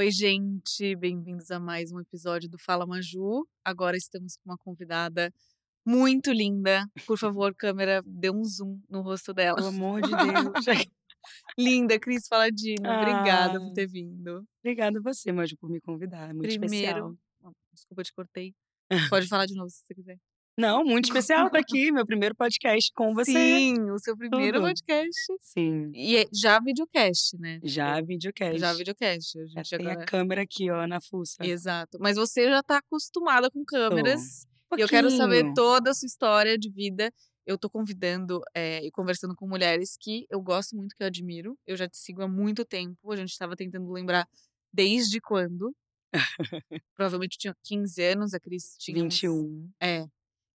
Oi, gente, bem-vindos a mais um episódio do Fala Maju. Agora estamos com uma convidada muito linda. Por favor, câmera, dê um zoom no rosto dela. Pelo amor de Deus. linda, Cris Faladino. Obrigada Ah. por ter vindo. Obrigada a você, Maju, por me convidar. É muito especial. Primeiro, oh, desculpa, te cortei. Pode falar de novo se você quiser. Não, muito especial estar aqui, meu primeiro podcast com você. Sim, o seu primeiro Tudo. podcast. Sim. E é já videocast, né? Já Tipo, videocast. Já videocast. A Já gente tem agora... a câmera aqui, ó, na fuça. Exato. Mas você já tá acostumada com câmeras. E eu Um quero saber toda a sua história de vida. Eu tô convidando eh, e conversando com mulheres que eu gosto muito, que eu admiro. Eu já te sigo há muito tempo. A gente estava tentando lembrar desde quando. Provavelmente eu tinha 15 anos, a Cris tinha uns- 21. É.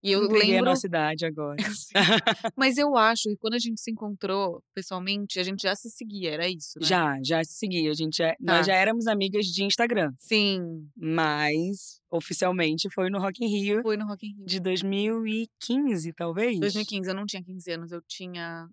E eu Entreguei lembro. a nossa idade agora. Mas eu acho que quando a gente se encontrou pessoalmente, a gente já se seguia, era isso, né? Já, já se seguia. A gente já, Tá. Nós já éramos amigas de Instagram. Sim. Mas, oficialmente, foi no Rock in Rio Foi no Rock in Rio. de 2015, talvez? 2015, eu não tinha 15 anos, eu tinha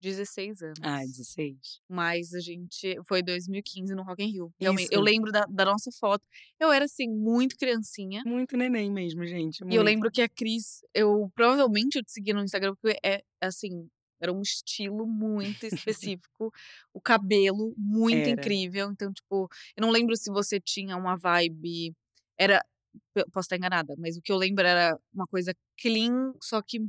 16 anos. Ah, 16. Mas a gente. Foi 2015 no Rock in Rio. Realmente. Eu lembro da, da nossa foto. Eu era, assim, muito criancinha. Muito neném mesmo, gente. E eu muito. lembro que a Cris. Eu provavelmente eu te segui no Instagram, porque é assim. Era um estilo muito específico. o cabelo muito Era. incrível. Então, tipo, eu não lembro se você tinha uma vibe. Era. Posso estar enganada, mas o que eu lembro era uma coisa clean, só que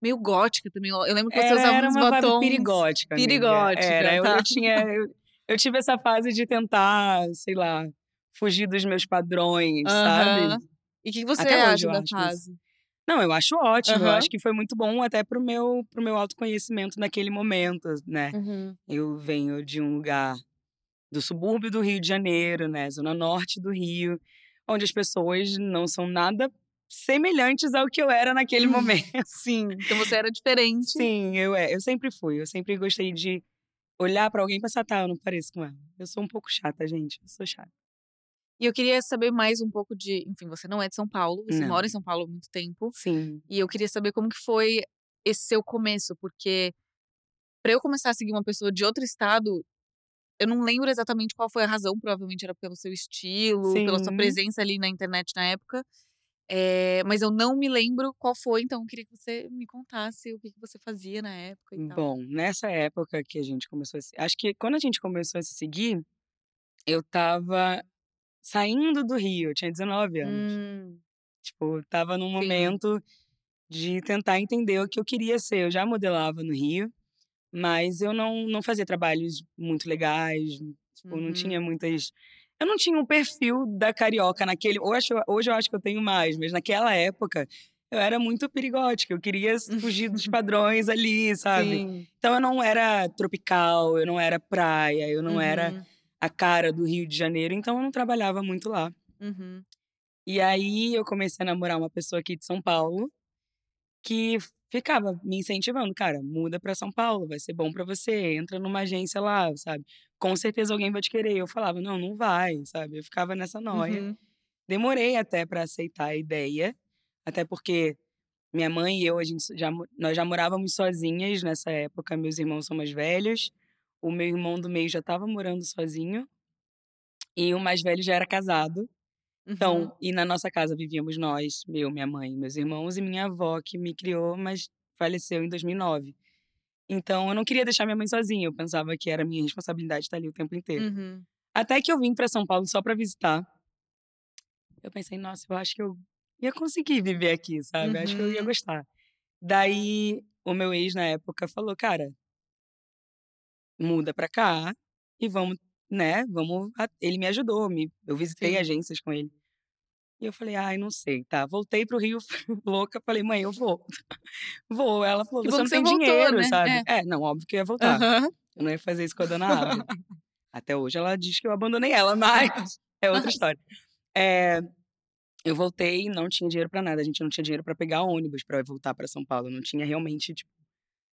meio gótica também. Eu lembro que você Era, usava era uns uma vibe batons. perigótica. amiga. Perigótica, Era, eu, tá. eu tinha. Eu, eu tive essa fase de tentar, sei lá, fugir dos meus padrões, Aham. sabe? E o que você Até hoje acha eu da acho isso. fase? Não, eu acho ótimo. Eu Aham. acho que foi muito bom até pro meu, pro meu autoconhecimento naquele momento, né? Uhum. Eu venho de um lugar do subúrbio do Rio de Janeiro, né? Zona norte do Rio, onde as pessoas não são nada semelhantes ao que eu era naquele Hum. momento. Sim, então você era diferente. Sim, eu, é, eu sempre fui. Eu sempre gostei de olhar pra alguém e pensar, tá, eu não pareço com ela. Eu sou um pouco chata, gente. Eu sou chata. E eu queria saber mais um pouco de. Enfim, você não é de São Paulo, você Não. mora em São Paulo há muito tempo. Sim. E eu queria saber como que foi esse seu começo, porque pra eu começar a seguir uma pessoa de outro estado, eu não lembro exatamente qual foi a razão, provavelmente era pelo seu estilo, pela sua Sim. presença ali na internet na época. É, mas eu não me lembro qual foi, então eu queria que você me contasse o que, que você fazia na época e tal. Bom, nessa época que a gente começou a se... Acho que quando a gente começou a se seguir, eu tava saindo do Rio. Eu tinha 19 anos. Hum, Tipo, tava num Sim. momento de tentar entender o que eu queria ser. Eu já modelava no Rio, mas eu não, não fazia trabalhos muito legais. Tipo, não uhum. tinha muitas. Eu não tinha um perfil da carioca naquele. Hoje, eu- hoje eu acho que eu tenho mais, mas naquela época eu era muito perigótica. Eu queria fugir dos padrões ali, sabe? Sim. Então eu não era tropical, eu não era praia, eu não era Uhum, a cara do Rio de Janeiro, então eu não trabalhava muito lá. uhum. E aí eu comecei a namorar uma pessoa aqui de São Paulo que ficava me incentivando, cara, muda pra São Paulo, vai ser bom pra você, entra numa agência lá, sabe? Com certeza alguém vai te querer. Eu falava, não, não vai, sabe? Eu ficava nessa noia. Uhum. Demorei até pra aceitar a ideia, até porque minha mãe e eu, a gente já, nós já morávamos sozinhas nessa época, meus irmãos são mais velhos, o meu irmão do meio já estava morando sozinho, e o mais velho já era casado. Uhum. Então, e na nossa casa vivíamos nós, eu, minha mãe, meus irmãos e minha avó, que me criou, mas faleceu em 2009. Então, eu não queria deixar minha mãe sozinha, eu pensava que era minha responsabilidade estar ali o tempo inteiro. Uhum. Até que eu vim para São Paulo só para visitar. Eu pensei, nossa, eu acho que eu ia conseguir viver aqui, sabe? Eu Acho que eu ia Uhum. gostar. Daí, o meu ex na época falou, cara, muda pra cá e vamos, né? Vamos. Ele me ajudou, me... eu visitei Sim. agências com ele. E eu falei, ai, não sei, tá. Voltei pro Rio louca, falei, mãe, eu vou. Vou. Ela falou, você não tem voltou, dinheiro, né? sabe? É. É. não, óbvio que eu ia voltar. Eu não ia fazer isso com a dona Ávila. Até hoje ela diz que eu abandonei ela, mas é outra história. É, eu voltei, não tinha dinheiro pra nada. A gente não tinha dinheiro pra pegar ônibus pra voltar pra São Paulo. Não tinha realmente, tipo,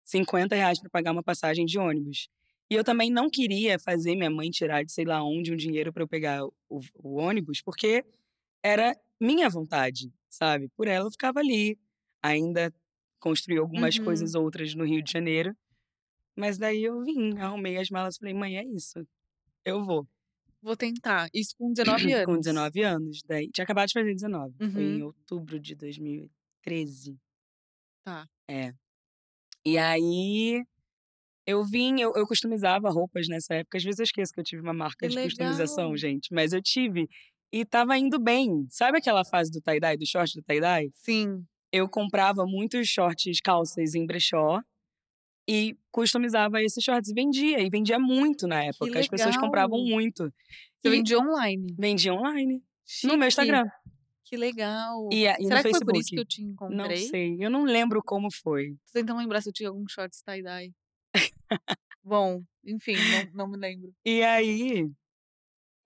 50 reais pra pagar uma passagem de ônibus. E eu também não queria fazer minha mãe tirar de sei lá onde um dinheiro pra eu pegar o, o ônibus, porque era minha vontade, sabe? Por ela eu ficava ali, ainda construí algumas Uhum. coisas outras no Rio de Janeiro. Mas daí eu vim, arrumei as malas e falei, mãe, é isso. Eu vou. Vou tentar. Isso com 19 anos. com 19 anos. Daí, tinha acabado de fazer 19. Foi em Uhum. outubro de 2013. Tá. É. E aí, eu vim, eu, eu customizava roupas nessa época. Às vezes eu esqueço que eu tive uma marca Que de customização, legal. gente. Mas eu tive. E tava indo bem. Sabe aquela fase do tie-dye, do short do tie-dye? Sim. Eu comprava muitos shorts, calças em brechó. E customizava esses shorts e vendia. E vendia muito na época. As pessoas compravam muito. Você E vendia online. vendia online. No Chique. meu Instagram. Que legal. E, e Será no que foi Facebook. por isso que eu te Não encontrei? sei. Eu não lembro como foi. Tô tentando lembrar se eu tinha algum short tie-dye. Bom, enfim, não, não me lembro. E aí,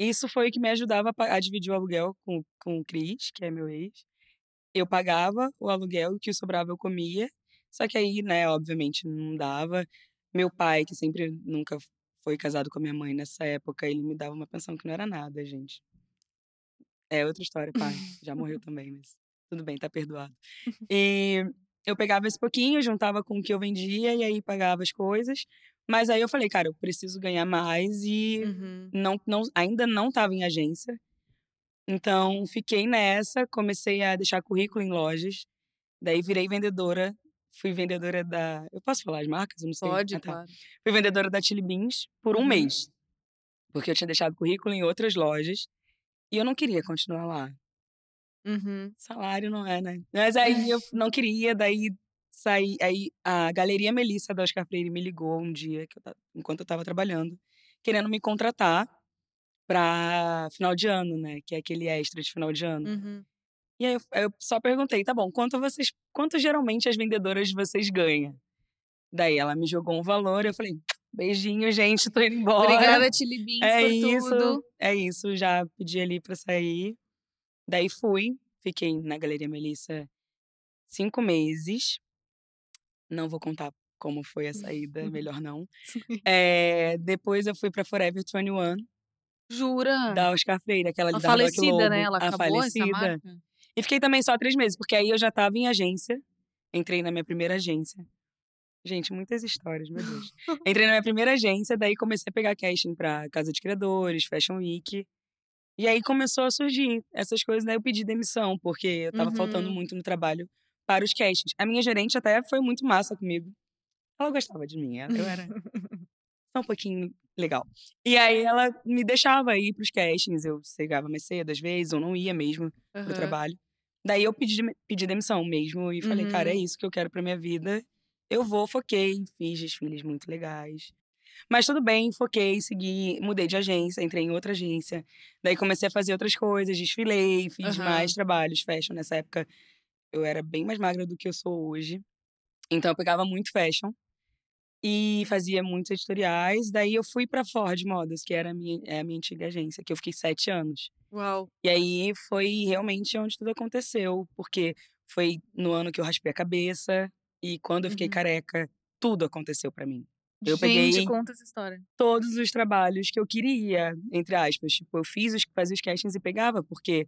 isso foi o que me ajudava a, dividir o aluguel com, com o Cris, que é meu ex. Eu pagava o aluguel e o que sobrava eu comia. Só que aí, né, obviamente não dava. Meu pai, que sempre nunca foi casado com a minha mãe nessa época, ele me dava uma pensão que não era nada, gente. É outra história, pai. Já morreu também, mas tudo bem, tá perdoado. E eu pegava esse pouquinho, juntava com o que eu vendia e aí pagava as coisas. Mas aí eu falei, cara, eu preciso ganhar mais e Uhum. não, não, ainda não estava em agência. Então, fiquei nessa, comecei a deixar currículo em lojas. Daí virei vendedora. Fui vendedora da. Eu posso falar as marcas? Eu não sei. Pode, Ah, tá. claro. Fui vendedora da Chili Beans por um Uhum. mês. Porque eu tinha deixado currículo em outras lojas. E eu não queria continuar lá. Uhum. Salário não é, né? Mas aí eu não queria, daí saí. Aí a Galeria Melissa da Oscar Freire me ligou um dia, que eu enquanto eu tava trabalhando, querendo me contratar pra final de ano, né? Que é aquele extra de final de ano. Uhum. E aí eu, eu só perguntei, tá bom, quanto vocês. Quanto geralmente as vendedoras de vocês ganham? Daí ela me jogou um valor, eu falei, beijinho, gente, tô indo embora. Obrigada, Chili Beans, É por isso, tudo. é isso, já pedi ali pra sair. Daí fui, fiquei na Galeria Melissa cinco meses. Não vou contar como foi a saída, melhor não. É, depois eu fui pra Forever 21, Jura? da Oscar Freire, aquela a ali da falecida, né? Ela a falecida. marca? E fiquei também só três meses, porque aí eu já tava em agência. Entrei na minha primeira agência. Gente, muitas histórias, meu Deus. Entrei na minha primeira agência, daí comecei a pegar casting pra Casa de Criadores, Fashion Week. E aí começou a surgir essas coisas, daí eu pedi demissão, porque eu tava faltando Uhum. muito no trabalho para os castings. A minha gerente até foi muito massa comigo. Ela gostava de mim, eu era só um pouquinho legal. E aí ela me deixava ir pros castings, eu chegava mais cedo às vezes, ou não ia mesmo pro Aham. trabalho. Daí eu pedi, pedi demissão mesmo e falei, cara, é Uhum. isso que eu quero pra minha vida. Eu vou, foquei, fiz desfiles muito legais. Mas tudo bem, foquei, segui, mudei de agência, entrei em outra agência. Daí comecei a fazer outras coisas, desfilei, fiz Aham. mais trabalhos, fashion. Nessa época eu era bem mais magra do que eu sou hoje. Então eu pegava muito fashion e fazia muitos editoriais. Daí eu fui pra Ford Modas, que era a minha, é a minha antiga agência, que eu fiquei sete anos. Uau. E aí foi realmente onde tudo aconteceu, porque foi no ano que eu raspei a cabeça e quando eu fiquei Uhum. careca, tudo aconteceu pra mim. Eu Gente, peguei conta essa história. todos os trabalhos que eu queria, entre aspas, tipo, eu fiz os fazia os castings e pegava, porque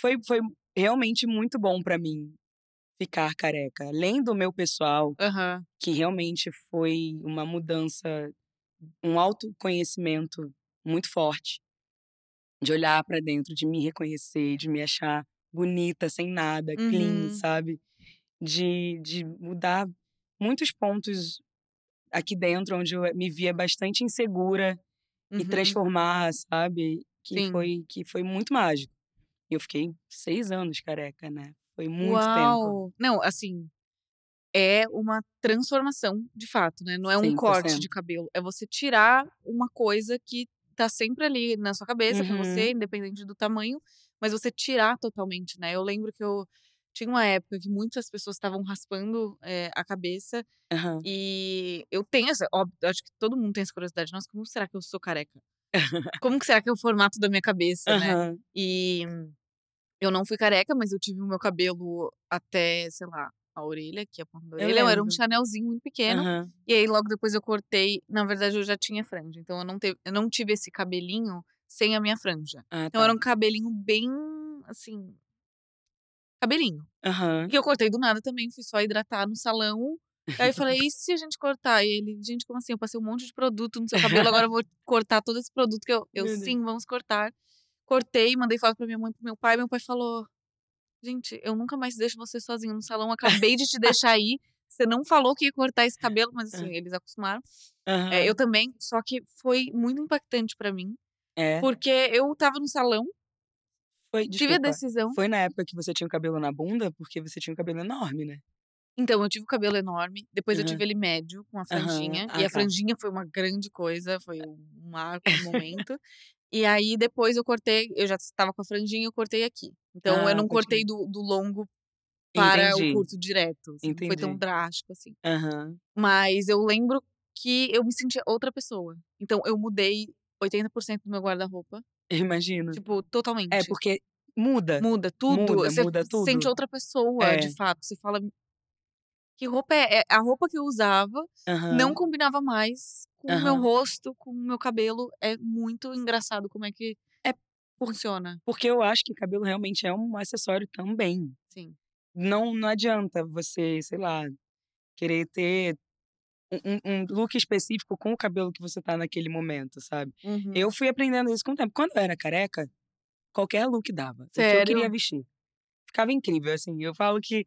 foi foi realmente muito bom pra mim ficar careca. Além do meu pessoal, Aham. que realmente foi uma mudança, um autoconhecimento muito forte. De olhar pra dentro, de me reconhecer, de me achar bonita, sem nada, clean, Uhum. sabe? De, de mudar muitos pontos aqui dentro, onde eu me via bastante insegura e Uhum. transformar, sabe? Que Sim. foi, que foi muito mágico. Eu fiquei seis anos careca, né? Foi muito tempo. Uau! Não, assim, é uma transformação de fato, né? Não é um corte 100%. de cabelo. É você tirar uma coisa que tá sempre ali na sua cabeça pra Uhum. você, independente do tamanho, mas você tirar totalmente, né? Eu lembro que eu tinha uma época que muitas pessoas estavam raspando eh, a cabeça Aham. e eu tenho essa, óbvio, acho que todo mundo tem essa curiosidade. Nossa, como será que eu sou careca? Como que será que é o formato da minha cabeça, né? Aham. E eu não fui careca, mas eu tive o meu cabelo até, sei lá, a orelha, aqui a ponta da Eu orelha. Era um chanelzinho muito pequeno. Aham. E aí logo depois eu cortei. Na verdade, eu já tinha franja. Então eu não, teve, eu não tive esse cabelinho sem a minha franja. Ah, Então tá. era um cabelinho bem assim. Cabelinho. Que eu cortei do nada também, fui só hidratar no salão. Aí eu falei, e se a gente cortar? E ele, gente, como assim? Eu passei um monte de produto no seu cabelo, agora eu vou cortar todo esse produto que eu. Eu, sim, vamos cortar. Cortei, mandei foto pra minha mãe pro meu pai. Meu pai falou: Gente, eu nunca mais deixo você sozinho no salão. Acabei de te deixar aí. Você não falou que ia cortar esse cabelo, mas assim, eles acostumaram. É, Aham. eu também, só que foi muito impactante pra mim. É. Porque eu tava no salão, Foi, tive a decisão. foi na época que você tinha o cabelo na bunda? Porque você tinha um cabelo enorme, né? Então, eu tive o cabelo enorme. Depois eu Aham. tive ele médio, com a franjinha. Ah, e a tá. franjinha foi uma grande coisa, foi um um marco, um momento. E aí, depois eu cortei, eu já estava com a franjinha, eu cortei aqui. Então, eu Ah, não pode cortei do, do longo para Entendi. o curto direto. assim, não foi tão drástico assim. Aham. Mas eu lembro que eu me sentia outra pessoa. Então, eu mudei 80% do meu guarda-roupa. Eu imagino. Tipo, totalmente. É, porque muda. Muda tudo. Muda, você muda se sente tudo. outra pessoa, É. de fato. Você fala. Que roupa é? é? A roupa que eu usava não Aham. combinava mais com o meu rosto, com o meu cabelo. É muito engraçado como é que É funciona. Porque eu acho que cabelo realmente é um acessório também. Sim. Não, não adianta você, sei lá, querer ter um, um- look específico com o cabelo que você tá naquele momento, sabe? Uhum. Eu fui aprendendo isso com o tempo. Quando eu era careca, qualquer look dava. O que eu queria Sério? vestir. Ficava incrível, assim. Eu falo que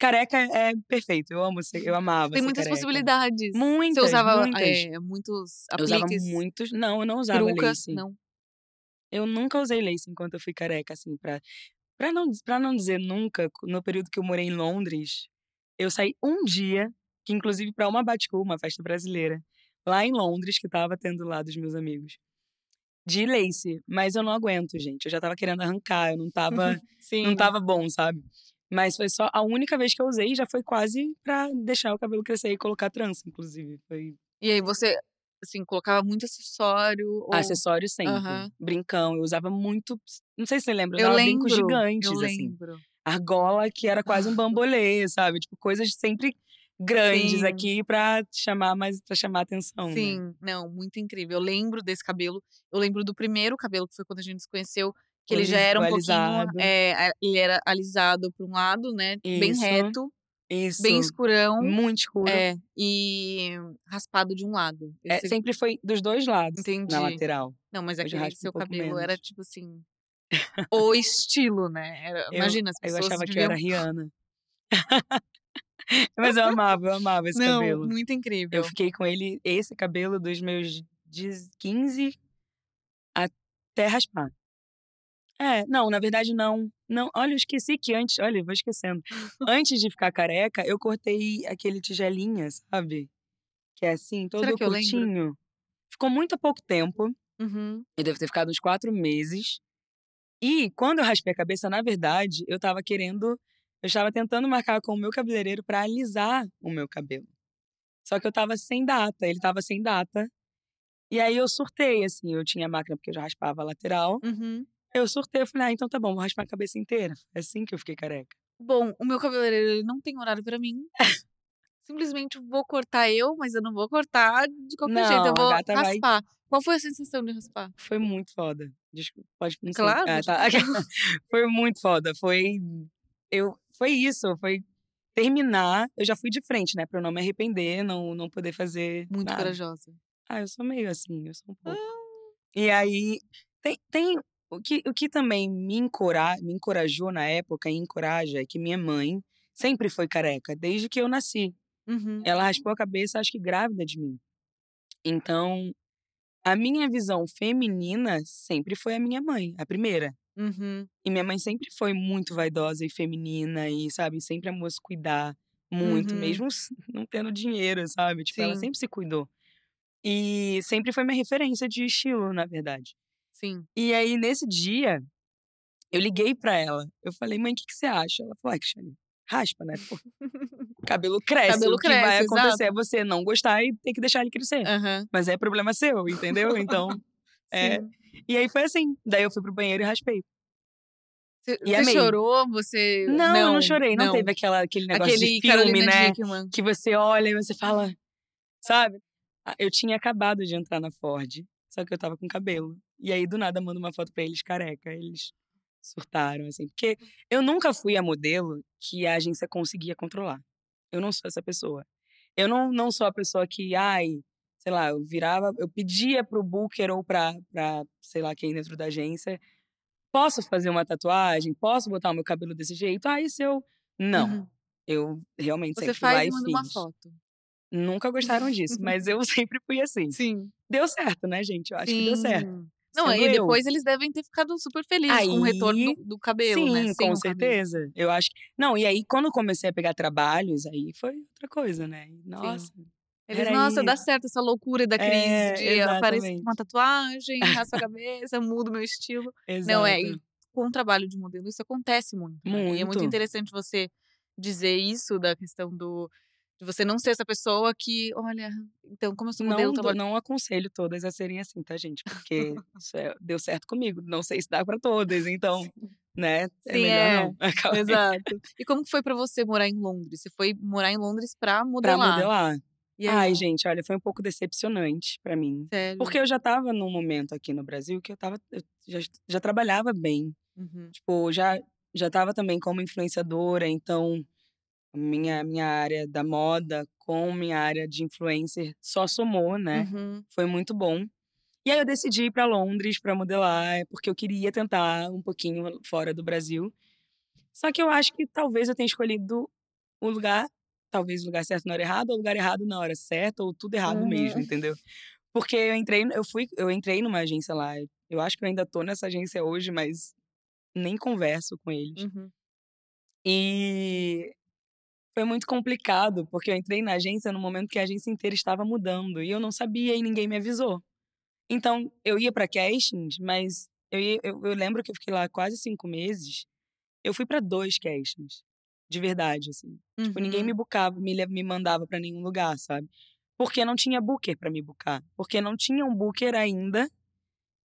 careca é perfeito. Eu amo eu amava Tem muitas careca. possibilidades. Muitas, Você usava muitas. é, muitos Eu usava apliques, muitos. Não, eu não usava perucas, lace. não. Eu nunca usei lace enquanto eu fui careca, assim, pra, pra, não, pra não dizer nunca, no período que eu morei em Londres, eu saí um dia, que inclusive pra uma Baticu, uma festa brasileira, lá em Londres, que tava tendo lá dos meus amigos, de lace. Mas eu não aguento, gente. Eu já tava querendo arrancar, eu não tava, Sim. não tava bom, sabe? Mas foi só a única vez que eu usei, já foi quase pra deixar o cabelo crescer e colocar trança, inclusive. Foi E aí você, assim, colocava muito acessório. Ou... acessório sempre. Aham. Brincão, eu usava muito. Não sei se você lembra, eu Eu lembro. brincos gigantes, eu assim. lembro. Argola, que era quase um bambolê, sabe? Tipo, coisas sempre grandes Sim. aqui pra chamar mais, pra chamar atenção. né? Sim, não, muito incrível. Eu lembro desse cabelo. Eu lembro do primeiro cabelo, que foi quando a gente se conheceu, que ele já era um pouquinho. é, ele era alisado para um lado, né? Bem Isso. reto, Isso. bem escurão. Muito escuro. É, e raspado de um lado. É, sempre foi dos dois lados, Entendi. na lateral. Não, mas aquele um seu pouco cabelo era tipo assim. o estilo, né? Era- Eu- imagina, as Eu pessoas achava que eu deviam... era Rihanna. Mas eu amava, eu amava esse Não, cabelo. muito incrível. Eu fiquei com ele, esse cabelo, dos meus de 15 até raspar. É, não, na verdade não. Não, olha, eu esqueci que antes, olha, vou esquecendo. Antes de ficar careca, eu cortei aquele tigelinha, sabe? Que é assim, todo Será curtinho. Ficou muito pouco tempo. Uhum. Eu devo ter ficado uns quatro meses. E quando eu raspei a cabeça, na verdade, eu tava querendo. Eu estava tentando marcar com o meu cabeleireiro pra alisar o meu cabelo. Só que eu tava sem data, ele tava sem data. E aí eu surtei, assim, eu tinha máquina porque eu já raspava a lateral. Uhum. Eu surtei, eu falei, ah, então tá bom, vou raspar a cabeça inteira. É assim que eu fiquei careca. Bom, o meu cabeleireiro ele não tem horário pra mim. Simplesmente vou cortar eu, mas eu não vou cortar de qualquer jeito. Eu Não, vou gata vai- raspar. Qual foi a sensação de raspar? Foi muito foda. Desculpa, pode não. Claro, Ah, tá. Foi muito foda. Foi. Eu, foi isso. Foi terminar. Eu já fui de frente, né? Pra eu não me arrepender, não, não poder fazer. Muito nada. corajosa. Ah, eu sou meio assim, eu sou um pouco. Ah. E aí, tem, tem o, que, o que também me, encora, me encorajou na época e encoraja é que minha mãe sempre foi careca, desde que eu nasci. Uhum. Ela raspou a cabeça, acho que grávida de mim. Então, a minha visão feminina sempre foi a minha mãe, a primeira. Uhum. E minha mãe sempre foi muito vaidosa e feminina e, sabe, sempre amou se cuidar muito, Uhum. mesmo não tendo dinheiro, sabe? Tipo, ela Sim. sempre se cuidou. E sempre foi minha referência de estilo, na verdade. Sim. E aí, nesse dia, eu liguei pra ela. Eu falei, mãe, o que, que você acha? Ela falou, ai, Cristiane, raspa, né? Pô, o cabelo cresce. Cabelo o que vai cresce, acontecer é você não gostar e ter que deixar ele crescer. Aham. Mas é problema seu, entendeu? Então, é. E aí foi assim. Daí eu fui pro banheiro e raspei. Você, E você amei. chorou? Você. Não, eu não chorei. Não, teve aquela, aquele negócio Aquele de filme, né? Dickman. Que você olha e você fala, sabe? Ah, Eu tinha acabado de entrar na Ford, só que eu tava com cabelo. E aí, do nada, mando uma foto pra eles careca. Eles surtaram, assim. Porque eu nunca fui a modelo que a agência conseguia controlar. Eu não sou essa pessoa. Eu não, não sou a pessoa que, ai, sei lá, eu virava, eu pedia pro booker ou pra, pra sei lá, quem dentro da agência, posso fazer uma tatuagem? Posso botar o meu cabelo desse jeito? Ah, isso eu. Não. Uhum. Eu realmente Você sempre fui lá faz e manda uma fiz. foto. Nunca gostaram disso, mas eu sempre fui assim. Sim. Deu certo, né, gente? Eu acho que deu certo. Não, e eu. depois eles devem ter ficado super felizes com o retorno Aí, do, do cabelo, Sim, né? Sem com o cabelo. certeza. Eu acho que. Não, e aí, quando eu comecei a pegar trabalhos, aí foi outra coisa, né? Nossa. Eles, era nossa, aí. dá certo essa loucura da crise É, de aparecer com uma tatuagem, raspa a cabeça, muda o meu estilo. Não, é, Exato. e com o trabalho de modelo isso acontece muito. né? E é muito Muito. interessante você dizer isso da questão do de você não ser essa pessoa que, olha, então como eu sou modelo, Não, trabalho não aconselho todas a serem assim, tá, gente? Porque isso é- deu certo comigo. Não sei se dá pra todas, então, né? É Sim, melhor é. não. Exato. E como foi pra você morar em Londres? Você foi morar em Londres pra Pra modelar. modelar. E aí, Ai, gente, olha, foi um pouco decepcionante pra mim. sério? Porque eu já tava num momento aqui no Brasil que eu tava. Eu já, já trabalhava bem. Uhum. Tipo, já, já tava também como influenciadora, então minha, minha área da moda com minha área de influencer só somou, né? Uhum. Foi muito bom. E aí eu decidi ir pra Londres pra modelar, porque eu queria tentar um pouquinho fora do Brasil. Só que eu acho que talvez eu tenha escolhido o lugar, talvez o lugar certo na hora errada, ou o lugar errado na hora certa, ou tudo errado Uhum. mesmo, entendeu? Porque eu entrei, eu fui, eu entrei numa agência lá. Eu acho que eu ainda tô nessa agência hoje, mas nem converso com eles. Uhum. E foi muito complicado, porque eu entrei na agência no momento que a agência inteira estava mudando e eu não sabia e ninguém me avisou. Então, eu ia para castings, mas eu, ia- eu, eu lembro que eu fiquei lá quase cinco meses. Eu fui para dois castings, de verdade, assim. Tipo, ninguém Uhum. me bucava, me, me mandava para nenhum lugar, sabe? Porque não tinha booker para me bucar. Porque não tinha um booker ainda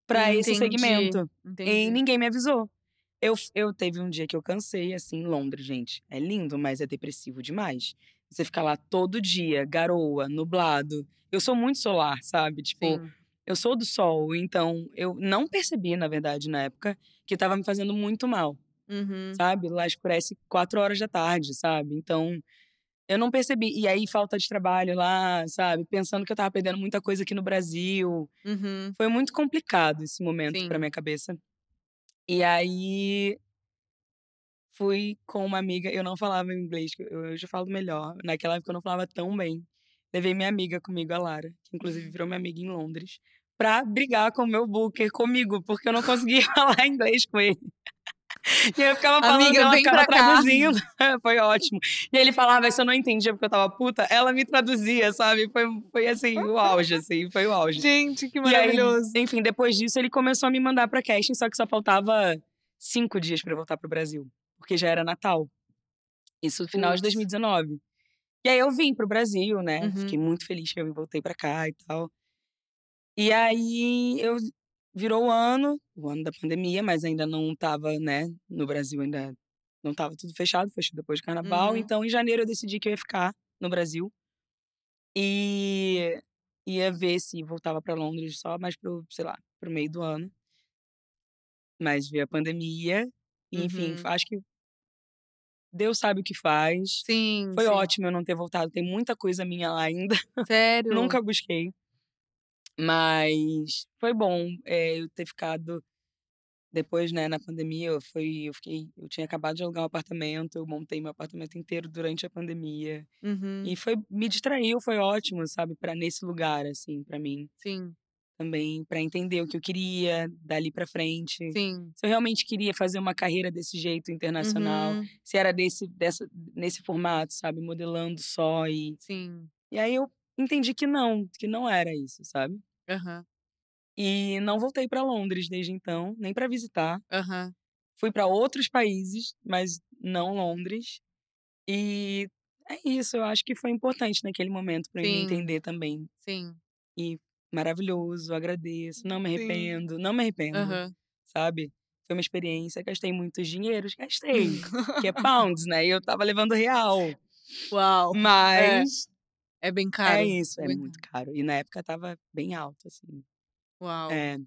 para esse Entendi, segmento. E Entendi. ninguém me avisou. Eu, eu teve um dia que eu cansei, assim, em Londres, gente. É lindo, mas é depressivo demais. Você fica lá todo dia, garoa, nublado. Eu sou muito solar, sabe? Tipo, Sim. eu sou do sol, então eu não percebi, na verdade, na época, que tava me fazendo muito mal, Uhum. sabe? Lá escurece quatro horas da tarde, sabe? Então, eu não percebi. E aí, falta de trabalho lá, sabe? Pensando que eu tava perdendo muita coisa aqui no Brasil. Uhum. Foi muito complicado esse momento Sim. pra minha cabeça. E aí fui com uma amiga, eu não falava inglês, eu eu falo melhor. Naquela época eu não falava tão bem. Levei minha amiga comigo, a Lara, que inclusive virou minha amiga em Londres, pra brigar com o meu booker comigo, porque eu não conseguia falar inglês com ele. E eu ficava falando, Amiga, ela ficava traduzindo. Foi ótimo. E ele falava, se eu não entendia porque eu tava puta, ela me traduzia, sabe? Foi, foi assim, o auge, assim, foi o auge. Gente, que E aí, maravilhoso. enfim, depois disso ele começou a me mandar pra casting, só que só faltava cinco dias pra eu voltar pro Brasil, porque já era Natal. Isso no final de Putz. 2019. E aí eu vim pro Brasil, né? Uhum. Fiquei muito feliz que eu voltei pra cá e tal. E aí eu virou o ano, o ano da pandemia, mas ainda não tava, né, no Brasil ainda não tava tudo fechado, fechou depois do carnaval. Uhum. Então em janeiro eu decidi que eu ia ficar no Brasil. E ia ver se voltava pra Londres só mais pro, sei lá, pro meio do ano. Mas veio a pandemia, e, enfim, Uhum. acho que Deus sabe o que faz. Sim, Foi sim. ótimo eu não ter voltado, tem muita coisa minha lá ainda, Sério? nunca busquei. Mas foi bom eh, eu ter ficado depois, né, na pandemia, eu fui, eu fiquei, eu tinha acabado de alugar um apartamento, eu montei meu apartamento inteiro durante a pandemia. Uhum. E foi me distraiu, foi ótimo, sabe, para nesse lugar assim, pra mim Sim, também, pra entender o que eu queria dali pra frente. sim. Se eu realmente queria fazer uma carreira desse jeito internacional, Uhum. se era desse dessa nesse formato, sabe, modelando só e Sim. e aí eu entendi que não, que não era isso, sabe? Aham. E não voltei pra Londres desde então, nem pra visitar. Aham. Fui pra outros países, mas não Londres. E é isso, eu acho que foi importante naquele momento me Sim. entender também. Sim. E maravilhoso, agradeço, não me Sim. arrependo, não me arrependo, Aham. sabe? Foi uma experiência, gastei muitos dinheiros, gastei, que é pounds, né? E eu tava levando real. Uau. Mas É bem caro. é isso, é bem muito caro. E na época tava bem alto, assim. Uau. É,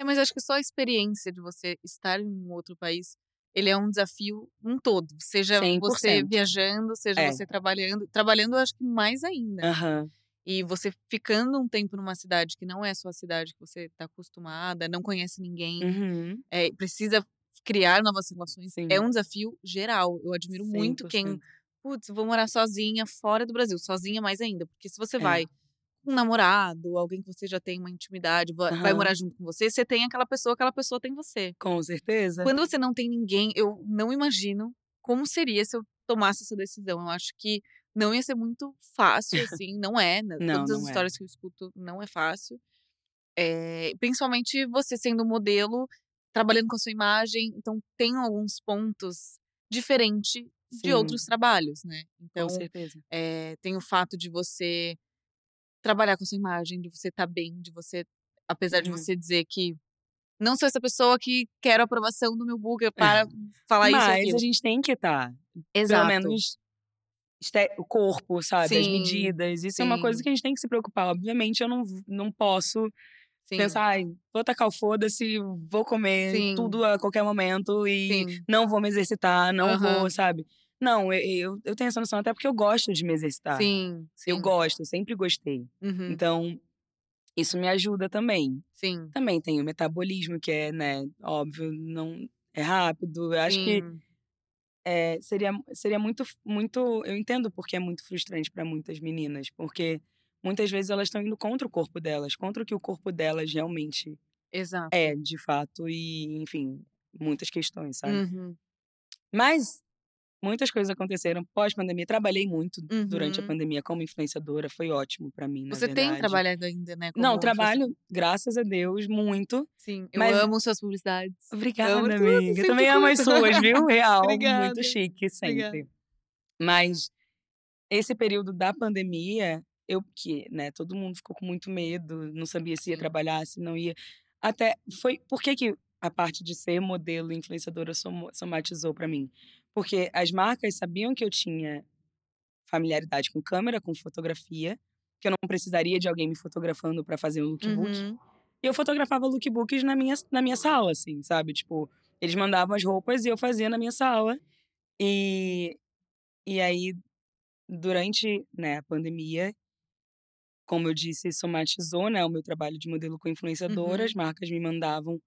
É, mas acho que só a experiência de você estar em um outro país, ele é um desafio um todo. Seja você 100%. viajando, seja É. você trabalhando. Trabalhando, eu acho que mais ainda. Aham. E você ficando um tempo numa cidade que não é a sua cidade, que você tá acostumada, não conhece ninguém, Uhum. eh, precisa criar novas relações, Sim. é um desafio geral. Eu admiro muito quem, 100%. Putz, vou morar sozinha fora do Brasil, sozinha mais ainda, porque se você É. vai com um namorado, alguém que você já tem uma intimidade, va vai morar junto com você, você tem aquela pessoa, aquela pessoa tem você. Com certeza. Quando você não tem ninguém, eu não imagino como seria se eu tomasse essa decisão. Eu acho que não ia ser muito fácil, assim, não é, né, Não, todas as não é. histórias que eu escuto não é fácil. Eh, principalmente você sendo modelo, trabalhando com a sua imagem, então tem alguns pontos diferente de Sim. outros trabalhos, né. Com Então, certeza. eh, tem o fato de você trabalhar com a sua imagem, de você estar bem, de você apesar de Uhum. você dizer que não sou essa pessoa que quero aprovação do meu Google para falar isso e Mas a gente tem que estar. Exato. Pelo menos o corpo, sabe, as Sim, medidas. Isso é uma coisa sim. que a gente tem que se preocupar. Obviamente eu não não posso Sim. pensar: "Ai, vou tacar o foda-se, vou comer Sim. tudo a qualquer momento e Sim. não vou me exercitar, não Aham. vou", sabe. Não, eu eu tenho essa noção até porque eu gosto de me exercitar. Sim, Eu sim. gosto, eu sempre gostei. Uhum. Então, isso me ajuda também. Sim. Também tem o metabolismo que é, né, óbvio, não é rápido. Eu acho que, Sim. eh, seria seria muito muito eu entendo porque é muito frustrante pra muitas meninas, porque muitas vezes elas estão indo contra o corpo delas, contra o que o corpo delas realmente Exato. é, de fato e, enfim, muitas questões, sabe. Uhum. Mas muitas coisas aconteceram pós-pandemia. Trabalhei muito durante a Uhum. pandemia como influenciadora, foi ótimo pra mim, Você tem verdade. trabalhado ainda, né, Não, trabalho, graças a Deus, muito. Sim, eu Mas amo suas publicidades. Obrigada, Amo tudo, amiga. Eu também amo as suas, viu, real. Obrigada. Muito chique, Obrigada. sempre. Mas esse período da pandemia, eu que, né, todo mundo ficou com muito medo, não sabia se ia trabalhar, se não ia. Até foi por que que a parte de ser modelo e influenciadora somo somatizou pra mim? Porque as marcas sabiam que eu tinha familiaridade com câmera, com fotografia, que eu não precisaria de alguém me fotografando pra fazer um lookbook. Uhum. E eu fotografava lookbooks na minha na minha sala, assim, sabe, tipo, eles mandavam as roupas e eu fazia na minha sala. E e aí, durante, né, a pandemia como eu disse, somatizou, né, o meu trabalho de modelo com influenciadora, Uhum. as marcas me mandavam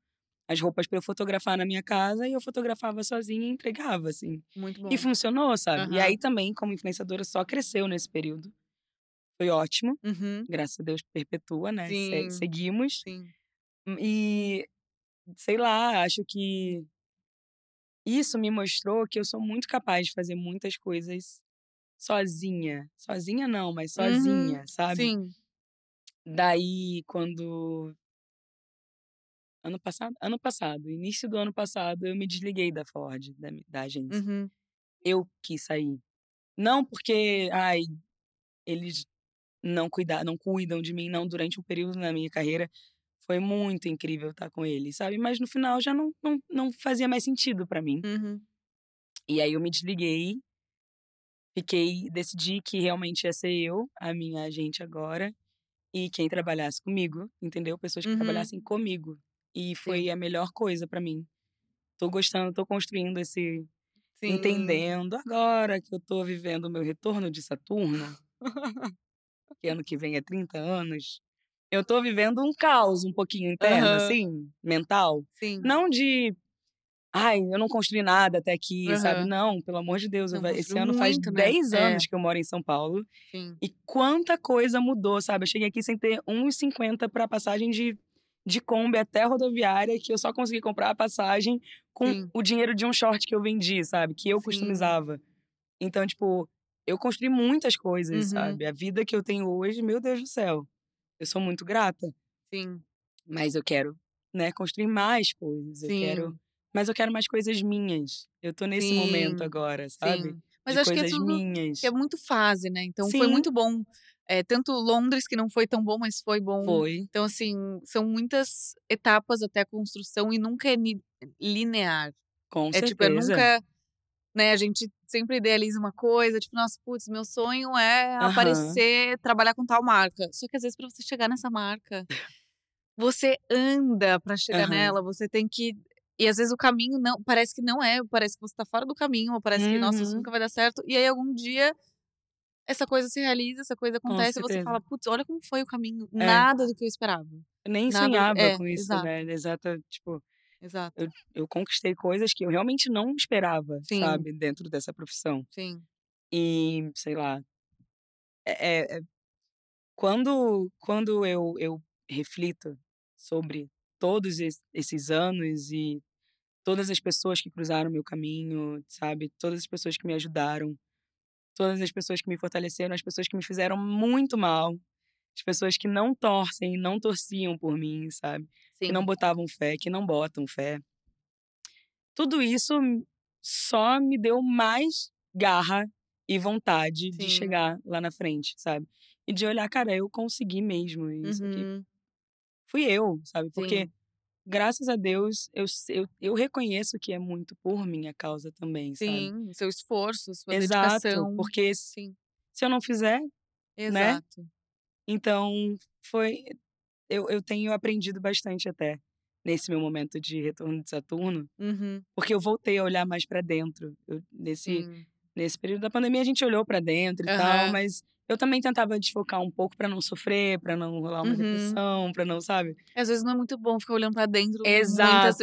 as roupas pra eu fotografar na minha casa e eu fotografava sozinha e entregava, assim. Muito bom. E funcionou, sabe. E Aham. aí também, como influenciadora, só cresceu nesse período. Foi ótimo, Uhum. graças a Deus perpetua, né, se Sim. seguimos. Sim. E, sei lá, acho que isso me mostrou que eu sou muito capaz de fazer muitas coisas sozinha. Sozinha não, mas Uhum. sozinha, sabe. Sim. Daí, quando ano passado ano passado, início do ano passado, eu me desliguei da Ford, da da agência. Uhum. Eu quis sair. Não porque, ai, eles não cuida não cuidam de mim, não, durante um período na minha carreira, foi muito incrível estar com eles, sabe. Mas no final já não não não fazia mais sentido pra mim. Uhum. E aí eu me desliguei. Fiquei decidi que realmente ia ser eu, a minha agente agora, e quem trabalhasse comigo, entendeu. Pessoas que Uhum. trabalhassem comigo. E foi Sim. a melhor coisa pra mim. Tô gostando, tô construindo esse Sim. entendendo agora que eu tô vivendo o meu retorno de Saturno que ano que vem é 30 anos, eu tô vivendo um caos um pouquinho interno, Aham. assim, mental. Sim. Não de: "Ai, eu não construí nada até aqui", sabe. Aham. Não, pelo amor de Deus, eu esse ano faz muito, né. 10 É. anos que eu moro em São Paulo, Sim. e quanta coisa mudou, sabe. Eu cheguei aqui sem ter 1,50 pra passagem de de Kombi até rodoviária, que eu só consegui comprar a passagem com Sim. o dinheiro de um short que eu vendi, sabe, que eu Sim. customizava. Então, tipo, eu construí muitas coisas, Uhum. sabe. A vida que eu tenho hoje, meu Deus do céu, eu sou muito grata. Sim. Mas eu quero, né, construir mais coisas, eu quero Sim. Mas eu quero mais coisas minhas. Eu tô nesse momento Sim. agora, sabe. Sim. Mas De acho que é tudo minhas. que é muito fase, né. Então foi Sim. muito bom, eh, tanto Londres, que não foi tão bom, mas foi bom. Foi. Então, assim, são muitas etapas até a construção e nunca é linear. Com É tipo, é certeza. nunca né, a gente sempre idealiza uma coisa, tipo: "Nossa, putz, meu sonho é Aham. aparecer, trabalhar com tal marca". Só que às vezes pra você chegar nessa marca, você anda pra chegar Aham. nela, você tem que E às vezes o caminho não. Parece que não é, parece que você tá fora do caminho, ou parece que, nossa, isso Uhum. nunca vai dar certo. E aí algum dia essa coisa se realiza, essa coisa acontece, e você fala, putz, olha como foi o caminho. É. Nada do que eu esperava. Eu nem Nada- sonhava é, com isso, exato. né? Exata, tipo, Exato. eu, eu conquistei coisas que eu realmente não esperava, Sim. sabe? Dentro dessa profissão. Sim. E, sei lá. É, é- é- quando quando eu, eu reflito sobre todos es- esses anos e todas as pessoas que cruzaram meu caminho, sabe? Todas as pessoas que me ajudaram, todas as pessoas que me fortaleceram, as pessoas que me fizeram muito mal, as pessoas que não torcem não torciam por mim, sabe? Sim. que não botavam fé, que não botam fé. Tudo isso só me deu mais garra e vontade de Sim. chegar lá na frente, sabe? E de olhar, cara, eu consegui mesmo isso aqui. Uhum. Fui eu, sabe? Porque, Sim. Graças a Deus, eu, eu, eu reconheço que é muito por minha causa também, sabe? Sim. Seu esforço, sua Exato, dedicação. porque se, Sim. se eu não fizer, Exato. então foi. Eu, eu tenho aprendido bastante até nesse meu momento de retorno de Saturno, Uhum. porque eu voltei a olhar mais pra dentro. Eu- nesse, Sim. nesse período da pandemia a gente olhou pra dentro e tal, Aham. mas eu também tentava desfocar um pouco pra não sofrer, pra não rolar uma Uhum. depressão, pra não, sabe? Às vezes não é muito bom ficar olhando pra dentro Exato.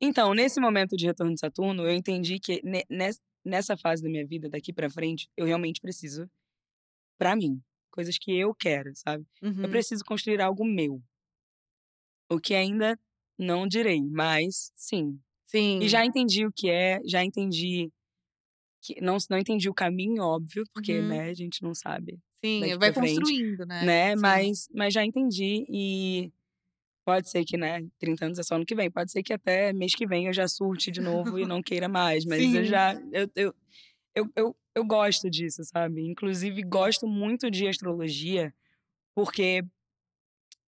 Então, nesse momento de retorno de Saturno, eu entendi que ne- nes- nessa fase da minha vida, daqui pra frente, eu realmente preciso pra mim, coisas que eu quero, sabe? Eu Uhum. preciso construir algo meu. O que ainda não direi, mas sim. Sim. E já entendi o que é, já entendi que não não entendi o caminho, óbvio, porque Uhum. né, a gente não sabe, Sim, vai frente, construindo, né? né? Sim. Mas mas já entendi e pode ser que, né, 30 anos é só ano que vem, pode ser que até mês que vem eu já surte de novo e não queira mais, mas eu Sim. já eu, eu, eu, eu, eu gosto disso, sabe? Inclusive gosto muito de astrologia porque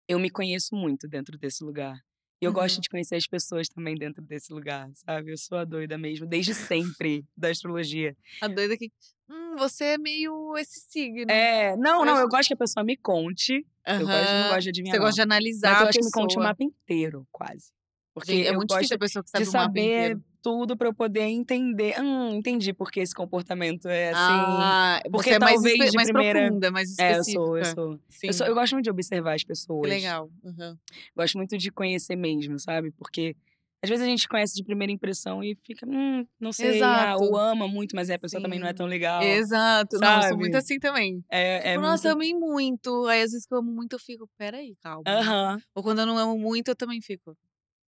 eu me conheço muito dentro desse lugar. E eu gosto Uhum. de conhecer as pessoas também dentro desse lugar, sabe? Eu sou a doida mesmo, desde sempre, da astrologia. A doida que. Hum, você é meio esse signo. É, não, não, eu gosto que a pessoa me conte. Eu, gosto, não Aham. gosto de adivinhar, Você gosta de analisar Mas eu a acho que me conte o mapa inteiro, quase. Porque Gente, é eu muito gosto difícil a pessoa que sabe de saber. Tudo pra eu poder entender. Hum, entendi porque esse comportamento é assim. ah, porque é mais, talvez mais primeira- profunda, mais é, eu específica. sou, eu sou. Sim. Eu, sou- eu gosto muito de observar as Que pessoas. legal. Uhum. Gosto muito de conhecer mesmo, sabe? Porque às vezes a gente conhece de primeira impressão e fica, hum, não sei, ah, ou ama muito, mas é, a pessoa também não é Sim. tão legal. Exato. Não, eu sou muito sabe? assim também. É, é Tipo, Nossa, eu muito... amei muito. Aí às vezes que eu amo muito, eu fico, peraí, calma. Aham, Ou quando eu não amo muito, eu também fico.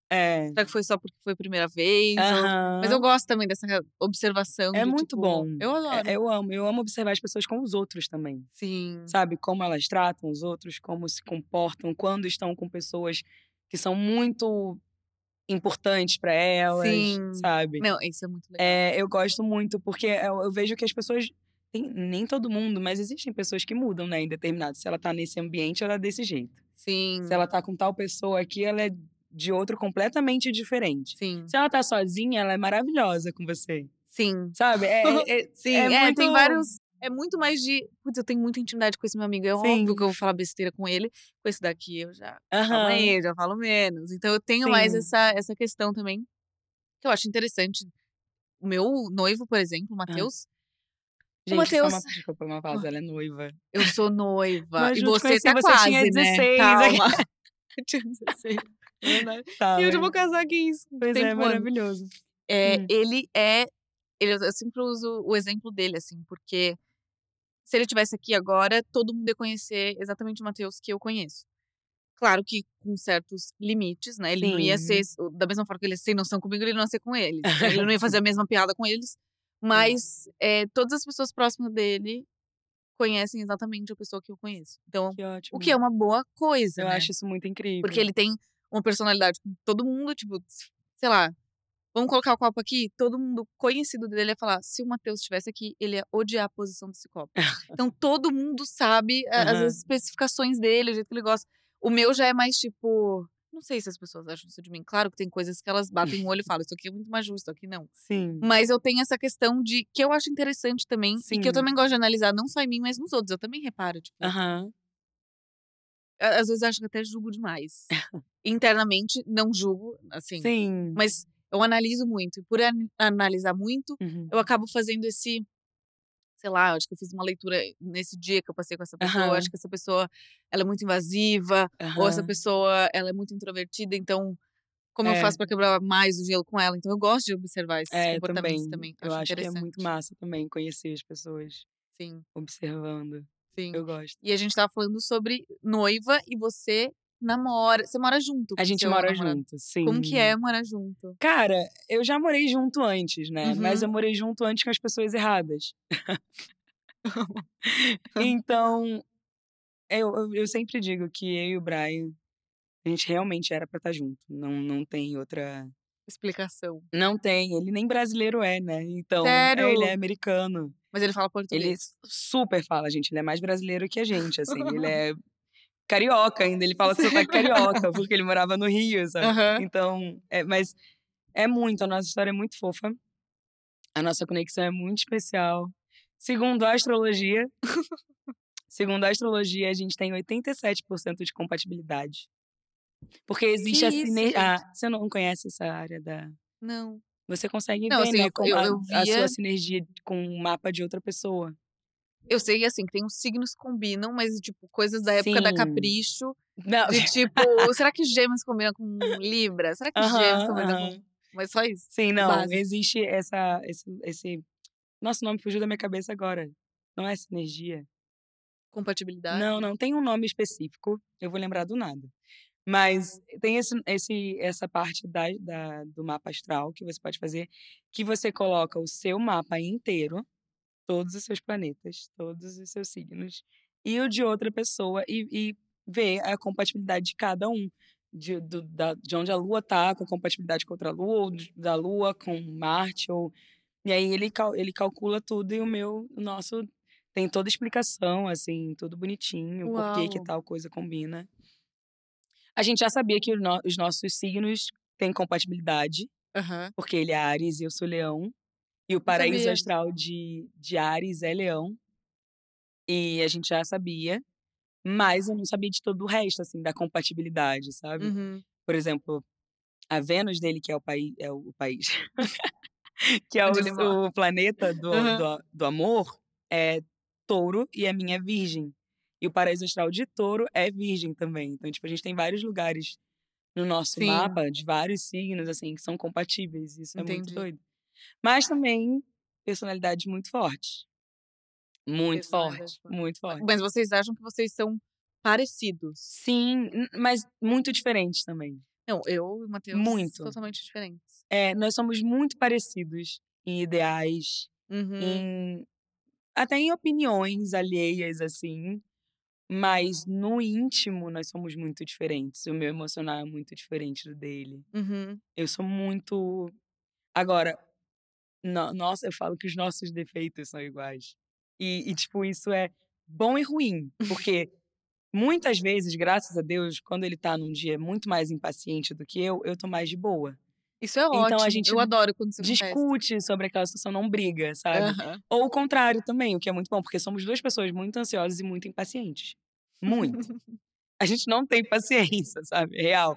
É. Será que foi só porque foi a primeira vez? Ou- Mas eu gosto também dessa observação. É de, muito tipo, bom. Eu adoro. É, eu amo, eu amo observar as pessoas com os outros também. Sim. Sabe? Como elas tratam os outros, como se comportam, quando estão com pessoas que são muito importantes pra elas, Sim. sabe? Não, isso é muito legal. É, eu gosto muito, porque eu, eu vejo que as pessoas. Tem, nem todo mundo, mas existem pessoas que mudam, né? Em determinado. Se ela tá nesse ambiente, ela é desse jeito. Sim. Se ela tá com tal pessoa aqui, ela é de outro completamente diferente. Sim. Se ela tá sozinha, ela é maravilhosa com você. Sim. Sabe? É, é- Sim, é é, tem muito- vários. É muito mais de. Putz, eu tenho muita intimidade com esse meu amigo. É Sim. óbvio que eu vou falar besteira com ele. Com esse daqui eu já. Calma Aham. aí, já falo menos. Então eu tenho mais Sim. essa, essa questão também. Que eu acho interessante. O meu noivo, por exemplo, o Matheus. O Gente, só Matheus. uma, desculpa, uma pausa, ela é noiva. Eu sou noiva. Mas e você tá você quase, tinha né? 16, Calma. eu tinha 16. Tá, e eu já vou casar aqui isso. Pois tem é, maravilhoso. É, Hum. Ele é. Ele, eu sempre uso o exemplo dele, assim, porque se ele tivesse aqui agora, todo mundo ia conhecer exatamente o Matheus que eu conheço. Claro que com certos limites, né? Ele não ia ser. Da mesma forma que ele é sem noção comigo, ele não ia ser com eles. Ele não ia fazer a mesma piada com eles. Mas é, todas as pessoas próximas dele conhecem exatamente a pessoa que eu conheço. Então, Que ótimo. o que é uma boa coisa, Eu né? acho isso muito incrível. Porque ele tem uma personalidade com todo mundo, tipo, sei lá. Vamos colocar o copo aqui, todo mundo conhecido dele ia falar: se o Matheus estivesse aqui, ele ia odiar a posição desse copo. então todo mundo sabe as Aham. especificações dele, o jeito que ele gosta. O meu já é mais tipo. Não sei se as pessoas acham isso de mim. Claro que tem coisas que elas batem o olho e falam: isso aqui é muito mais justo, aqui não. Sim. Mas eu tenho essa questão de que eu acho interessante também. E que eu Sim. também gosto de analisar, não só em mim, mas nos outros. Eu também reparo, tipo. A- Às vezes eu acho que até julgo demais. Internamente, não julgo, assim. Sim. Mas eu analiso muito. E por an- analisar muito, Uhum. eu acabo fazendo esse. Sei lá, acho que eu fiz uma leitura nesse dia que eu passei com essa pessoa. Aham. Acho que essa pessoa ela é muito invasiva, ou essa pessoa ela é muito introvertida, então como eu É. faço pra quebrar mais o gelo com ela? Então eu gosto de observar esses É, comportamentos também. também. Eu acho que é muito massa também conhecer as pessoas Sim, observando. Sim. Eu gosto. E a gente tava falando sobre noiva e você namora. Você mora junto com A gente mora namorado. junto, sim. Como que é morar junto? Cara, eu já morei junto antes, né? Mas Uhum. eu morei junto antes com as pessoas erradas. então, eu, eu, eu sempre digo que eu e o Brian, a gente realmente era pra estar junto. Não, não tem outra. Explicação. Não tem. Ele nem brasileiro é, né? Então, Sério? ele é americano. Mas ele fala Ele português. super fala, gente. Ele é mais brasileiro que a gente, assim. ele é carioca ainda. Ele fala sotaque carioca, porque ele morava no Rio, sabe? Aham. Então, é, mas é muito, a nossa história é muito fofa. A nossa conexão é muito especial. Segundo a astrologia, segundo a astrologia, a gente tem 87% de compatibilidade. Porque existe a sinergia. você não conhece essa área da. Não. Você consegue Não, ver, assim, né? eu- eu- a, eu a via- sua sinergia com o mapa de outra pessoa. Eu sei assim, que tem os signos que combinam, mas, tipo, coisas da época da Sim. capricho. Não. De tipo, será que gêmeos combinam com Libra? Será que gêmeos Aham, combinam aham. com. Mas só isso. Sim, não. básico. Existe essa, esse, esse. Nossa, o nome fugiu da minha cabeça agora. Não é sinergia. Compatibilidade. Não, não tem um nome específico. Eu vou lembrar do nada. Mas tem esse, esse, essa parte da, da, do mapa astral que você pode fazer, que você coloca o seu mapa inteiro, todos os seus planetas, todos os seus signos, e o de outra pessoa, e, e vê a compatibilidade de cada um. De, do, da, de onde a Lua tá, com compatibilidade com outra Lua, ou da Lua com Marte, ou... E aí ele, cal, ele calcula tudo e o meu, o nosso tem toda explicação, assim, tudo bonitinho, por que que Uau. tal coisa combina. A gente já sabia que os no- os nossos signos têm compatibilidade, Aham. porque ele é Ares e eu sou Leão. E o paraíso astral de, de Ares é Leão. E a gente já sabia. Mas eu não sabia de todo o resto, assim, da compatibilidade, sabe? Uhum. Por exemplo, a Vênus dele, que é o país. É o país. que é o, o planeta do, Aham. do, do amor, é touro e a minha é virgem. E o paraíso astral de touro é virgem também. Então, tipo, a gente tem vários lugares no nosso Sim. mapa de vários signos, assim, que são compatíveis. Isso é muito Entendi. doido. Mas também personalidades muito fortes. Muito Personalidade forte, forte. muito forte. Mas vocês acham que vocês são parecidos? Sim, mas muito diferentes também. Não, eu e o Matheus Muito. totalmente diferentes. É, nós somos muito parecidos em ideais, Uhum. em até em opiniões alheias assim, mas no íntimo nós somos muito diferentes. O meu emocional é muito diferente do dele. Uhum. Eu sou muito agora, no- nossa, eu falo que os nossos defeitos são iguais. E, e, tipo, isso é bom e ruim, porque muitas vezes, graças a Deus, quando ele tá num dia muito mais impaciente do que eu, eu tô mais de boa. Isso é Então, a ótimo. gente eu adoro quando isso acontece. Discute sobre aquela situação, não briga, sabe? Aham. Ou o contrário também, o que é muito bom, porque somos duas pessoas muito ansiosas e muito impacientes. Muito. A gente não tem paciência, sabe? Real.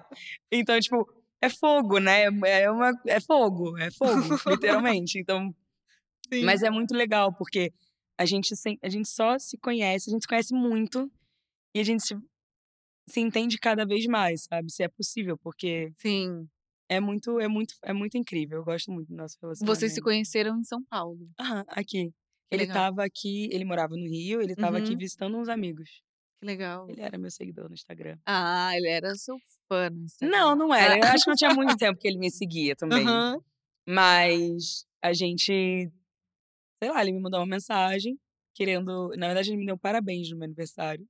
Então, tipo, é fogo, né? É, uma, é fogo, é fogo, literalmente. Então, Sim. mas é muito legal, porque a gente, se- a gente só se conhece, a gente se conhece muito e a gente se, se entende cada vez mais, sabe? Se é possível, porque Sim. É muito, é muito, é muito incrível. Eu gosto muito do nosso relacionamento. Vocês se conheceram em São Paulo. Aham, aqui. Que Ele legal. tava aqui, ele morava no Rio, ele tava aqui Uhum. visitando uns amigos. Que legal. Ele era meu seguidor no Instagram. Ah, ele era seu fã no Instagram. Não, não era. Eu Ah. acho que não tinha muito tempo que ele me seguia também. Aham. Mas a gente. Sei lá, ele me mandou uma mensagem querendo. Na verdade, ele me deu parabéns no meu aniversário,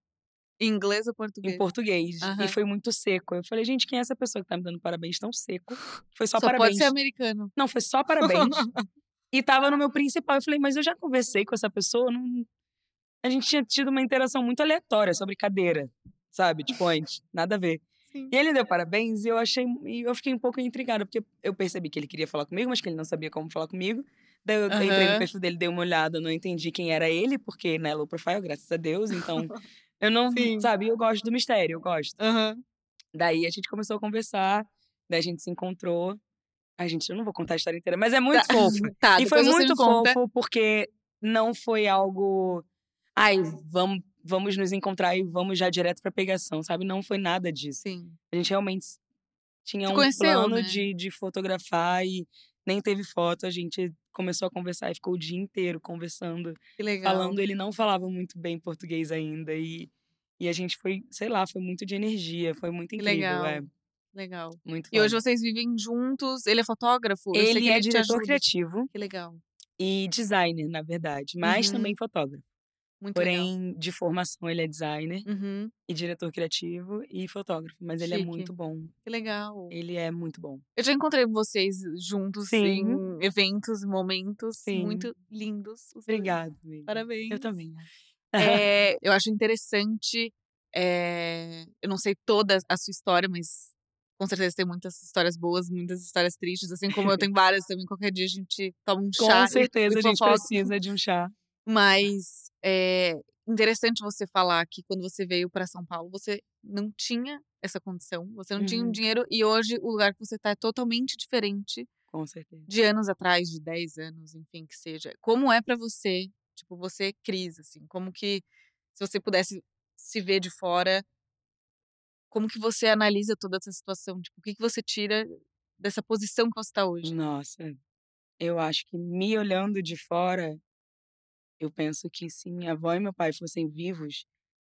Em inglês ou português? em português. Aham. E foi muito seco. Eu falei, gente, quem é essa pessoa que tá me dando parabéns tão seco? Foi só, Só parabéns. pode ser americano. Não, foi só parabéns. e tava no meu principal. Eu falei, mas eu já conversei com essa pessoa. Não... A gente tinha tido uma interação muito aleatória sobre cadeira, sabe? Tipo, antes. Nada a ver. Sim. E ele deu parabéns e eu achei. E eu fiquei um pouco intrigada, porque eu percebi que ele queria falar comigo, mas que ele não sabia como falar comigo. Daí eu entrei no perfil dele, dei uma olhada, não entendi quem era ele, porque, né, low profile, graças a Deus. Então, eu não. Sim. Sabe, eu gosto do mistério, eu gosto. Aham. Daí a gente começou a conversar, daí a gente se encontrou. Ai, gente, eu não vou contar a história inteira, mas é muito Tá, fofo. tá, E foi muito fofo porque não foi algo. Ai, vamos, vamos nos encontrar e vamos já direto pra pegação, sabe? Não foi nada disso. Sim. A gente realmente tinha Se um plano né? de, de fotografar e nem teve foto. A gente começou a conversar e ficou o dia inteiro conversando, Que legal. falando. Ele não falava muito bem português ainda e, e a gente foi, sei lá, foi muito de energia, foi muito Que incrível. legal. É, Legal. muito E hoje vocês vivem juntos. Ele é fotógrafo? Eu sei Ele que é diretor criativo Que legal. e designer, na verdade, mas Uhum. também fotógrafo. Muito legal. Porém, de formação, ele é designer Uhum. e diretor criativo e fotógrafo. Mas ele é Chique. muito bom. Que legal. Ele é muito bom. Eu já encontrei vocês juntos Sim. em eventos, momentos Sim. muito lindos. amiga. Parabéns. Eu também. É, eu acho interessante. é, eu não sei toda a sua história, mas com certeza tem muitas histórias boas, muitas histórias tristes, assim como eu tenho várias também. Qualquer dia a gente toma um Com chá. e- certeza a gente precisa de um chá. Mas é interessante você falar que quando você veio para São Paulo, você não tinha essa condição, você não tinha um Uhum. dinheiro e hoje o lugar que você está é totalmente diferente Com certeza. de anos atrás, de 10 anos, enfim, que seja. Como é para você, tipo, você, Cris, assim, como que, se você pudesse se ver de fora, como que você analisa toda essa situação? Tipo, o que, que você tira dessa posição que você está hoje? Nossa, eu acho que me olhando de fora, eu penso que se minha avó e meu pai fossem vivos,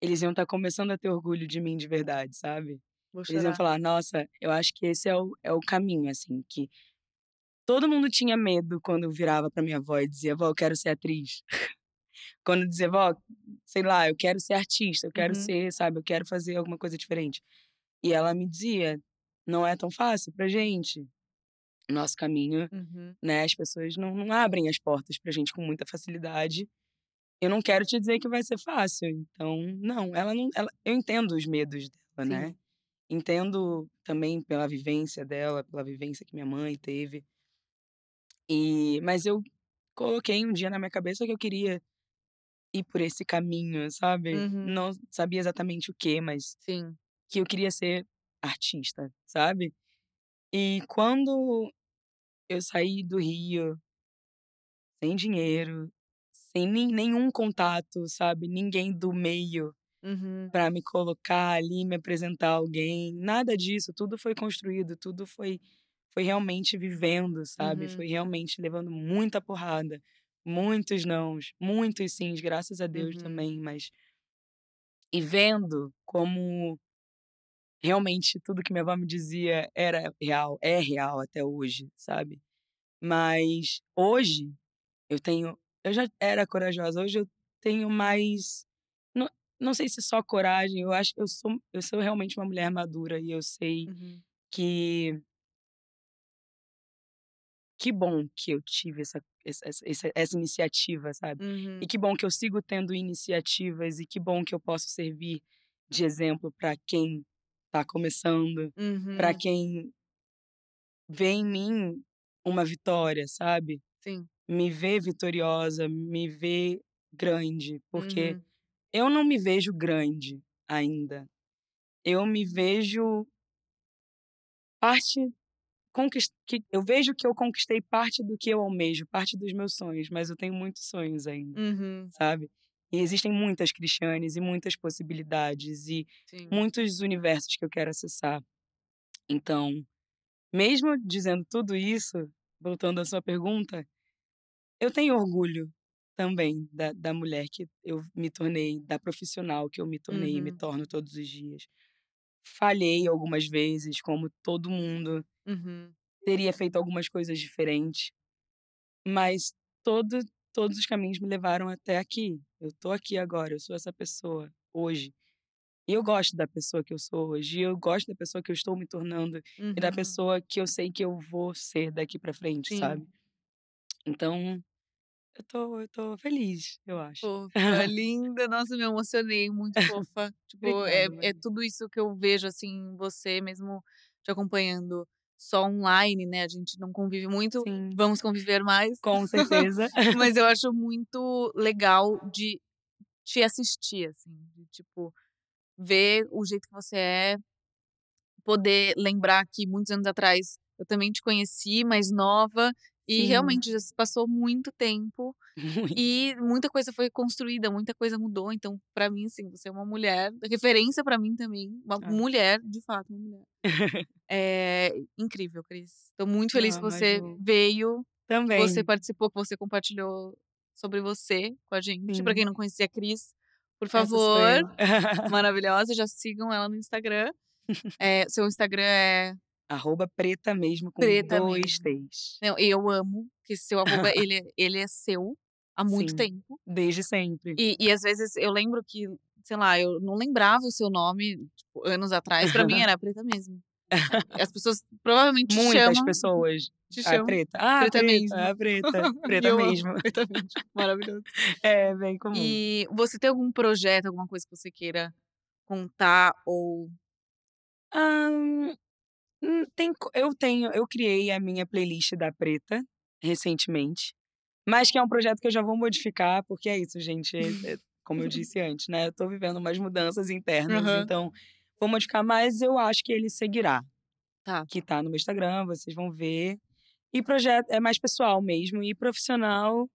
eles iam estar começando a ter orgulho de mim de verdade, sabe? Eles iam falar, nossa, eu acho que esse é o, é o caminho, assim, que todo mundo tinha medo quando eu virava pra minha avó e dizia, vó, eu quero ser atriz. quando eu dizia, vó, sei lá, eu quero ser artista, eu quero Uhum. ser, sabe, eu quero fazer alguma coisa diferente. E ela me dizia, não é tão fácil pra gente. Nosso caminho, Uhum. né, as pessoas não, não abrem as portas pra gente com muita facilidade. Eu não quero te dizer que vai ser fácil, então, não, ela não, ela, eu entendo os medos dela, né? Sim. Entendo também pela vivência dela, pela vivência que minha mãe teve. E mas eu coloquei um dia na minha cabeça que eu queria ir por esse caminho, sabe? Uhum. Não sabia exatamente o que, mas Sim. que eu queria ser artista, sabe? E quando eu saí do Rio, sem dinheiro, sem nenhum contato, sabe? Ninguém do meio Uhum. para me colocar ali, me apresentar a alguém, nada disso, tudo foi construído, tudo foi foi realmente vivendo, sabe? Uhum. Foi realmente levando muita porrada, muitos nãos, muitos sims, graças a Deus Uhum. também, mas e vendo como realmente tudo que minha avó me dizia era real, é real até hoje, sabe? Mas hoje eu tenho, eu já era corajosa, hoje eu tenho mais não, não sei se só coragem, eu acho que eu sou eu sou realmente uma mulher madura e eu sei Uhum. que que bom que eu tive essa essa, essa, essa iniciativa, sabe? Uhum. E que bom que eu sigo tendo iniciativas e que bom que eu posso servir de exemplo para quem tá começando, para Uhum. quem vê em mim uma vitória, sabe? Sim. Me vê vitoriosa, me vê grande, porque Uhum. eu não me vejo grande ainda. Eu me vejo parte conquist... que eu vejo que eu conquistei parte do que eu almejo, parte dos meus sonhos, mas eu tenho muitos sonhos ainda, Uhum. sabe? E existem muitas Cristianes e muitas possibilidades e Sim. muitos universos que eu quero acessar. Então, mesmo dizendo tudo isso, voltando à sua pergunta, eu tenho orgulho também da, da mulher que eu me tornei, da profissional que eu me tornei e me Uhum. torno todos os dias. Falhei algumas vezes, como todo mundo, Uhum. teria feito algumas coisas diferentes, mas todo, todos os caminhos me levaram até aqui. Eu tô aqui agora, eu sou essa pessoa hoje. E eu gosto da pessoa que eu sou hoje, eu gosto da pessoa que eu estou me tornando e da Uhum. pessoa que eu sei que eu vou ser daqui pra frente, sabe? Sim. Então, eu tô, eu tô feliz, eu acho. Fofa, linda. Nossa, me emocionei. Muito fofa. Tipo, é, Obrigada, é Maria. tudo isso que eu vejo, assim, você, mesmo te acompanhando só online, né? A gente não convive muito. Sim, Vamos conviver mais. com certeza. Mas eu acho muito legal de te assistir, assim. De, tipo, ver o jeito que você é. Poder lembrar que muitos anos atrás eu também te conheci mais nova. E Sim. realmente já se passou muito tempo Muito. e muita coisa foi construída, muita coisa mudou. Então, pra mim, assim, você é uma mulher, referência pra mim também, uma Ah. mulher, de fato, uma mulher. É incrível, Cris. Tô muito feliz Ah, que você veio, que Também. você participou, que você compartilhou sobre você com a gente. Pra Sim. quem não conhecia a Cris, por favor, maravilhosa, já sigam ela no Instagram. Eh, seu Instagram é Arroba preta mesmo, com Preta 2 mesmo. T's. Não, eu amo que seu arroba, ele é ele é seu há muito Sim. tempo. Desde sempre. E e às vezes eu lembro que, sei lá, eu não lembrava o seu nome, tipo, anos atrás, pra mim era preta mesmo. As pessoas provavelmente te Muitas chamam pessoas. te A chamam preta. Ah, preta preta, mesmo. a preta. Preta mesmo. preta mesmo. Maravilhoso. É, bem comum. E você tem algum projeto, alguma coisa que você queira contar ou hum, tem co eu tenho eu criei a minha playlist da preta, recentemente, mas que é um projeto que eu já vou modificar, porque é isso, gente, eh eh, como eu disse antes, né, eu tô vivendo umas mudanças internas, Aham. então vou modificar, mas eu acho que ele seguirá. Tá. Que tá no meu Instagram, vocês vão ver. E projeto é mais pessoal mesmo, e profissional,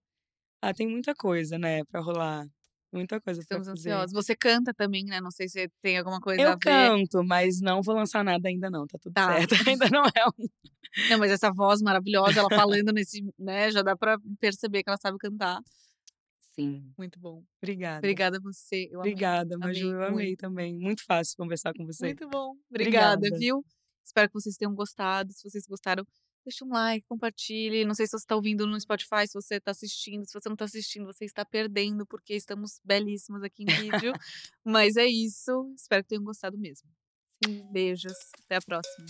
ah, tem muita coisa, né, pra rolar. Muita coisa pra Estamos fazer. ansiosos. Você canta também, né, não sei se tem alguma coisa a Eu ver. canto, mas não vou lançar nada ainda não, tá tudo Tá. certo. Ainda não é um Não, mas essa voz maravilhosa, ela falando nesse né, já dá pra perceber que ela sabe cantar. Sim. Muito bom. Obrigada. Obrigada a você, eu amei. Obrigada, Maju, Amei eu amei muito. também. Muito fácil conversar com você. Muito bom. Obrigada, Obrigada. viu. Espero que vocês tenham gostado. Se vocês gostaram, deixa um like, compartilhe. Não sei se você tá ouvindo no Spotify, se você tá assistindo. Se você não tá assistindo, você está perdendo, porque estamos belíssimas aqui em vídeo. Mas é isso. Espero que tenham gostado mesmo. Sim, beijos. Até a próxima.